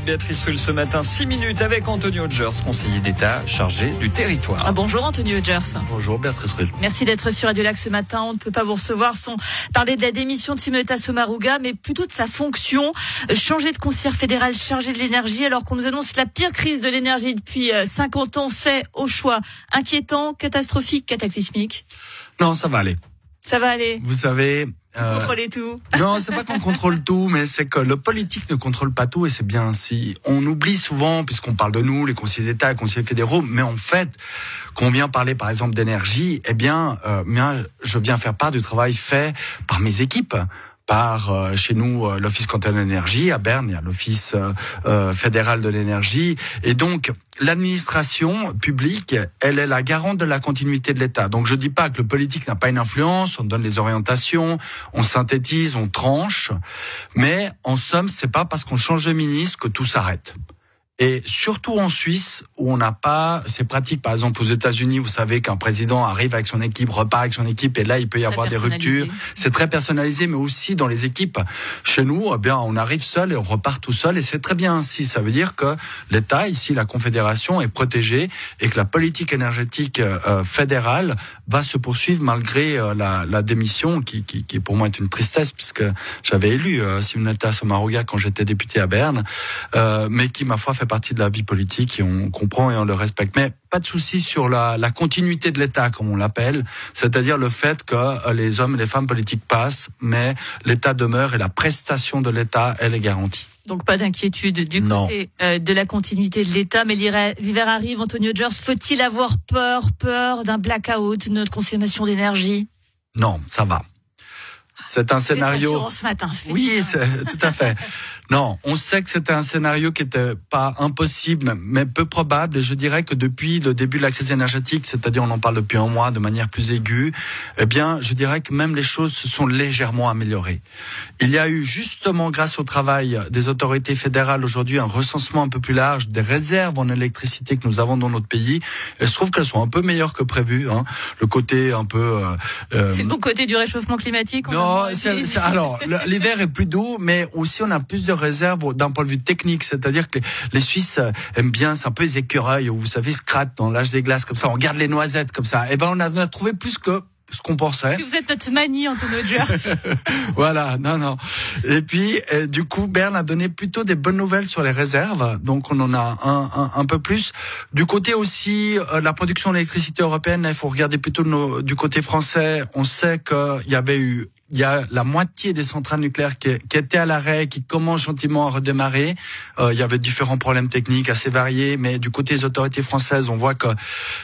de Béatrice Rulle ce matin, 6 minutes avec Antonio Hodgers, conseiller d'État chargé du territoire. Ah, bonjour Antonio Hodgers. Bonjour Béatrice Rulle. Merci d'être sur Radio Lac ce matin. On ne peut pas vous recevoir sans parler de la démission de Simonetta Sommaruga, mais plutôt de sa fonction, changer de conseillère fédéral chargé de l'énergie, alors qu'on nous annonce la pire crise de l'énergie depuis 50 euh, ans. C'est au choix inquiétant, catastrophique, cataclysmique. Non, ça va aller. Ça va aller. Vous savez, euh, Contrôler tout. Non, c'est pas qu'on contrôle tout, mais c'est que le politique ne contrôle pas tout et c'est bien ainsi. On oublie souvent, puisqu'on parle de nous, les conseillers d'État, les conseillers fédéraux, mais en fait, qu'on vient parler par exemple d'énergie, eh bien, euh, bien, je viens faire part du travail fait par mes équipes par euh, chez nous euh, l'Office cantonal de l'énergie à Berne, il y a l'Office euh, fédéral de l'énergie et donc l'administration publique, elle est la garante de la continuité de l'État. Donc je dis pas que le politique n'a pas une influence, on donne les orientations, on synthétise, on tranche, mais en somme, c'est pas parce qu'on change de ministre que tout s'arrête. Et surtout en Suisse, où on n'a pas ces pratiques. Par exemple, aux États-Unis, vous savez qu'un président arrive avec son équipe, repart avec son équipe, et là, il peut y avoir des ruptures. C'est très personnalisé, mais aussi dans les équipes. Chez nous, eh bien, on arrive seul et on repart tout seul, et c'est très bien ainsi. Ça veut dire que l'État, ici, la Confédération, est protégée et que la politique énergétique euh, fédérale va se poursuivre malgré euh, la, la, démission, qui, qui, qui, pour moi est une tristesse, puisque j'avais élu euh, Simonetta Sommaruga quand j'étais député à Berne, euh, mais qui, ma foi, fait partie de la vie politique et on comprend et on le respecte. Mais pas de souci sur la, la continuité de l'État, comme on l'appelle, c'est-à-dire le fait que euh, les hommes et les femmes politiques passent, mais l'État demeure et la prestation de l'État, elle est garantie. Donc pas d'inquiétude du côté euh, de la continuité de l'État, mais l'hiver arrive. Antonio Gers, faut-il avoir peur, peur d'un blackout, de notre consommation d'énergie? Non, ça va. C'est un scénario. Ce matin, oui, tout à fait. Non, on sait que c'était un scénario qui était pas impossible, mais peu probable. Et je dirais que depuis le début de la crise énergétique, c'est-à-dire on en parle depuis un mois de manière plus aiguë, eh bien, je dirais que même les choses se sont légèrement améliorées. Il y a eu justement, grâce au travail des autorités fédérales aujourd'hui, un recensement un peu plus large des réserves en électricité que nous avons dans notre pays. Et je trouve qu'elles sont un peu meilleures que prévu. Hein. Le côté un peu. Euh, euh c'est le bon côté du réchauffement climatique. non, alors l'hiver est plus doux, mais aussi on a plus de réserve d'un point de vue technique, c'est-à-dire que les, Suisses euh, aiment bien, c'est un peu les écureuils, vous savez, se dans l'âge des glaces comme ça, on garde les noisettes comme ça. Et eh ben on a, trouvé plus que ce qu'on pensait. Vous êtes notre manie, Antonio Gers. voilà, non, non. Et puis, euh, du coup, Berne a donné plutôt des bonnes nouvelles sur les réserves, donc on en a un, un, un peu plus. Du côté aussi, euh, la production d'électricité européenne, il faut regarder plutôt du côté français. On sait qu'il y avait eu il y a la moitié des centrales nucléaires qui, qui étaient à l'arrêt, qui commencent gentiment à redémarrer. Euh, il y avait différents problèmes techniques assez variés, mais du côté des autorités françaises, on voit que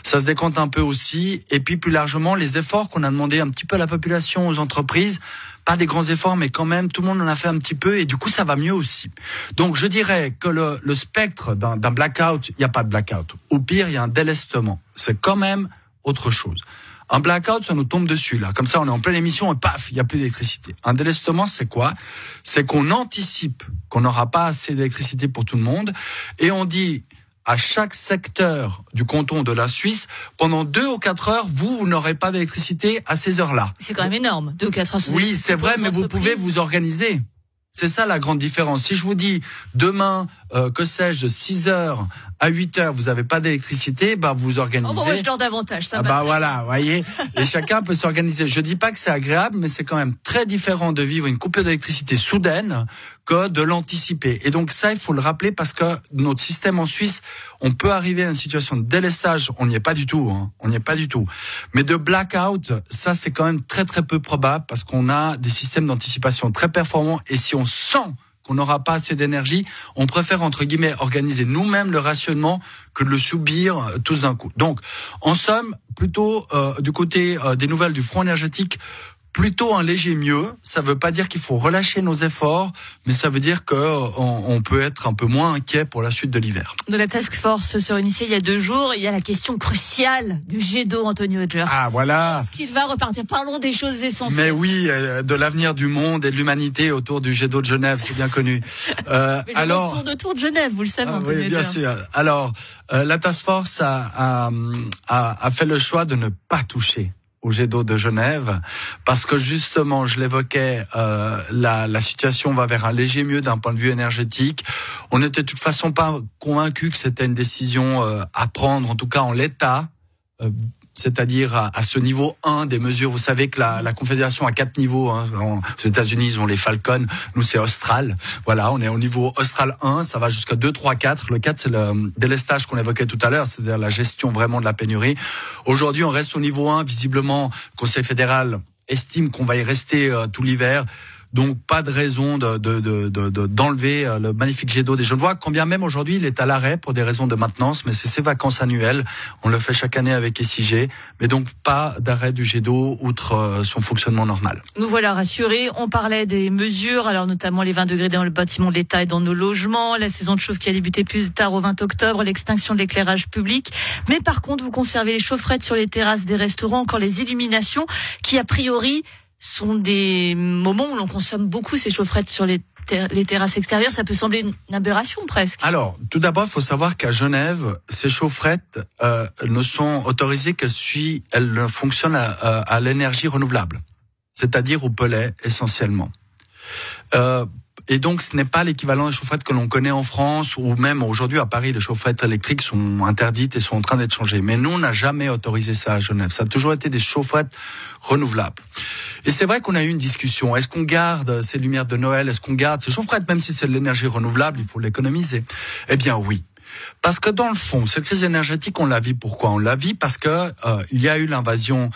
ça se décompte un peu aussi. Et puis plus largement, les efforts qu'on a demandé un petit peu à la population, aux entreprises, pas des grands efforts, mais quand même, tout le monde en a fait un petit peu, et du coup, ça va mieux aussi. Donc, je dirais que le, le spectre d'un blackout, il n'y a pas de blackout. Au pire, il y a un délestement. C'est quand même autre chose. Un blackout, ça nous tombe dessus, là. Comme ça, on est en pleine émission et paf, il n'y a plus d'électricité. Un délestement, c'est quoi? C'est qu'on anticipe qu'on n'aura pas assez d'électricité pour tout le monde et on dit à chaque secteur du canton de la Suisse, pendant deux ou quatre heures, vous, vous n'aurez pas d'électricité à ces heures-là. C'est quand même énorme, deux ou quatre heures. Oui, c'est vrai, mais vous pouvez vous organiser. C'est ça la grande différence. Si je vous dis demain, euh, que sais-je, de 6 heures à 8 heures, vous n'avez pas d'électricité, bah vous organisez. Oh, bon, je dors davantage, ça ah, Bah voilà, voyez. et chacun peut s'organiser. Je dis pas que c'est agréable, mais c'est quand même très différent de vivre une coupure d'électricité soudaine que de l'anticiper. Et donc ça, il faut le rappeler parce que notre système en Suisse, on peut arriver à une situation de délestage. On n'y est pas du tout. Hein. On n'y est pas du tout. Mais de blackout, ça c'est quand même très très peu probable parce qu'on a des systèmes d'anticipation très performants. Et si on sent qu'on n'aura pas assez d'énergie, on préfère entre guillemets organiser nous-mêmes le rationnement que de le subir euh, tous d'un coup. Donc, en somme, plutôt euh, du côté euh, des nouvelles du front énergétique, plutôt un léger mieux. Ça ne veut pas dire qu'il faut relâcher nos efforts, mais ça veut dire qu'on euh, on peut être un peu moins inquiet pour la suite de l'hiver. De la task force se réunissait il y a deux jours. Il y a la question cruciale du jet d'eau, Antonio Hodgers. Ah voilà. Est-ce qu'il va repartir? Parlons des choses essentielles. Mais oui, euh, de l'avenir du monde et de l'humanité autour du jet d'eau de Genève, c'est bien connu. Euh, mais alors, autour de tour de Genève, vous le savez. Ah, oui, bien sûr. Alors, euh, la task force a, a, a, a fait le choix de ne pas toucher au jet d'eau de Genève, parce que justement, je l'évoquais, euh, la, la, situation va vers un léger mieux d'un point de vue énergétique. On n'était de toute façon pas convaincu que c'était une décision euh, à prendre, en tout cas en l'état. C'est-à-dire à, ce niveau 1 des mesures. Vous savez que la, la Confédération a quatre niveaux. Hein. aux États-Unis, ils ont les Falcons. Nous, c'est Austral. Voilà, on est au niveau Austral 1. Ça va jusqu'à 2, 3, 4. Le 4, c'est le délestage qu'on évoquait tout à l'heure, c'est-à-dire la gestion vraiment de la pénurie. Aujourd'hui, on reste au niveau 1. Visiblement, le Conseil fédéral estime qu'on va y rester euh, tout l'hiver. Donc pas de raison de, d'enlever de, de, le magnifique jet d'eau des vois Combien même aujourd'hui il est à l'arrêt pour des raisons de maintenance, mais c'est ses vacances annuelles. On le fait chaque année avec SIG, mais donc pas d'arrêt du jet d'eau outre euh, son fonctionnement normal. Nous voilà rassurés. On parlait des mesures, alors notamment les 20 degrés dans le bâtiment de l'État et dans nos logements, la saison de chauffe qui a débuté plus tard au 20 octobre, l'extinction de l'éclairage public. Mais par contre, vous conservez les chaufferettes sur les terrasses des restaurants, encore les illuminations qui a priori sont des moments où l'on consomme beaucoup ces chaufferettes sur les, terrasses extérieures. Ça peut sembler une aberration presque. Alors, tout d'abord, il faut savoir qu'à Genève, ces chaufferettes euh, ne sont autorisées que si elles fonctionnent à, à l'énergie renouvelable, c'est-à-dire au pellet essentiellement. Euh, et donc, ce n'est pas l'équivalent des chaufferettes que l'on connaît en France ou même aujourd'hui à Paris. Les chaufferettes électriques sont interdites et sont en train d'être changées. Mais nous, on n'a jamais autorisé ça à Genève. Ça a toujours été des chaufferettes renouvelables. Et c'est vrai qu'on a eu une discussion. Est-ce qu'on garde ces lumières de Noël? Est-ce qu'on garde ces chaufferettes Même si c'est de l'énergie renouvelable, il faut l'économiser. Eh bien oui. Parce que dans le fond, cette crise énergétique, on la vit pourquoi? On la vit parce que euh, il y a eu l'invasion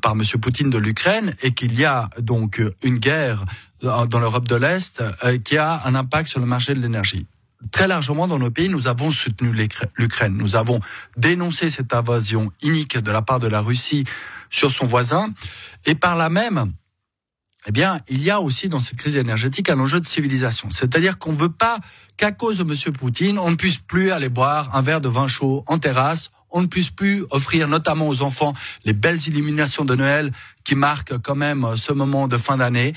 par M. Poutine de l'Ukraine et qu'il y a donc une guerre dans l'Europe de l'Est euh, qui a un impact sur le marché de l'énergie. Très largement dans nos pays, nous avons soutenu l'Ukraine. Nous avons dénoncé cette invasion inique de la part de la Russie sur son voisin. Et par là même, eh bien, il y a aussi dans cette crise énergétique un enjeu de civilisation. C'est-à-dire qu'on ne veut pas qu'à cause de M. Poutine, on ne puisse plus aller boire un verre de vin chaud en terrasse, on ne puisse plus offrir notamment aux enfants les belles illuminations de Noël qui marque quand même euh, ce moment de fin d'année.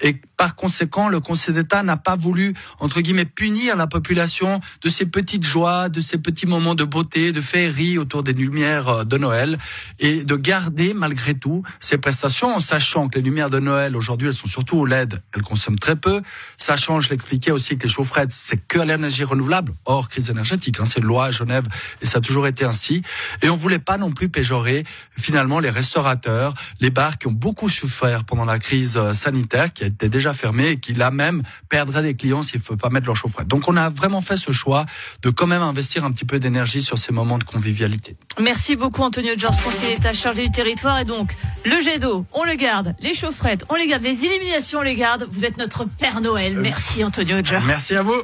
Et par conséquent, le Conseil d'État n'a pas voulu, entre guillemets, punir la population de ces petites joies, de ces petits moments de beauté, de féerie autour des lumières euh, de Noël, et de garder malgré tout ces prestations, en sachant que les lumières de Noël, aujourd'hui, elles sont surtout au LED, elles consomment très peu, sachant, je l'expliquais aussi, que les chaufferettes, c'est que l'énergie renouvelable, hors crise énergétique, hein, c'est loi à Genève, et ça a toujours été ainsi. Et on voulait pas non plus péjorer, finalement, les restaurateurs, les bars, qui ont beaucoup souffert pendant la crise euh, sanitaire, qui été déjà fermée et qui là même perdraient des clients s'il ne faut pas mettre leur chaufferette. Donc on a vraiment fait ce choix de quand même investir un petit peu d'énergie sur ces moments de convivialité. Merci beaucoup Antonio Georges, conseiller d'État chargé du territoire. Et donc, le jet d'eau, on le garde, les chaufferettes, on les garde, les illuminations, on les garde. Vous êtes notre Père Noël. Merci Antonio Georges. Merci à vous.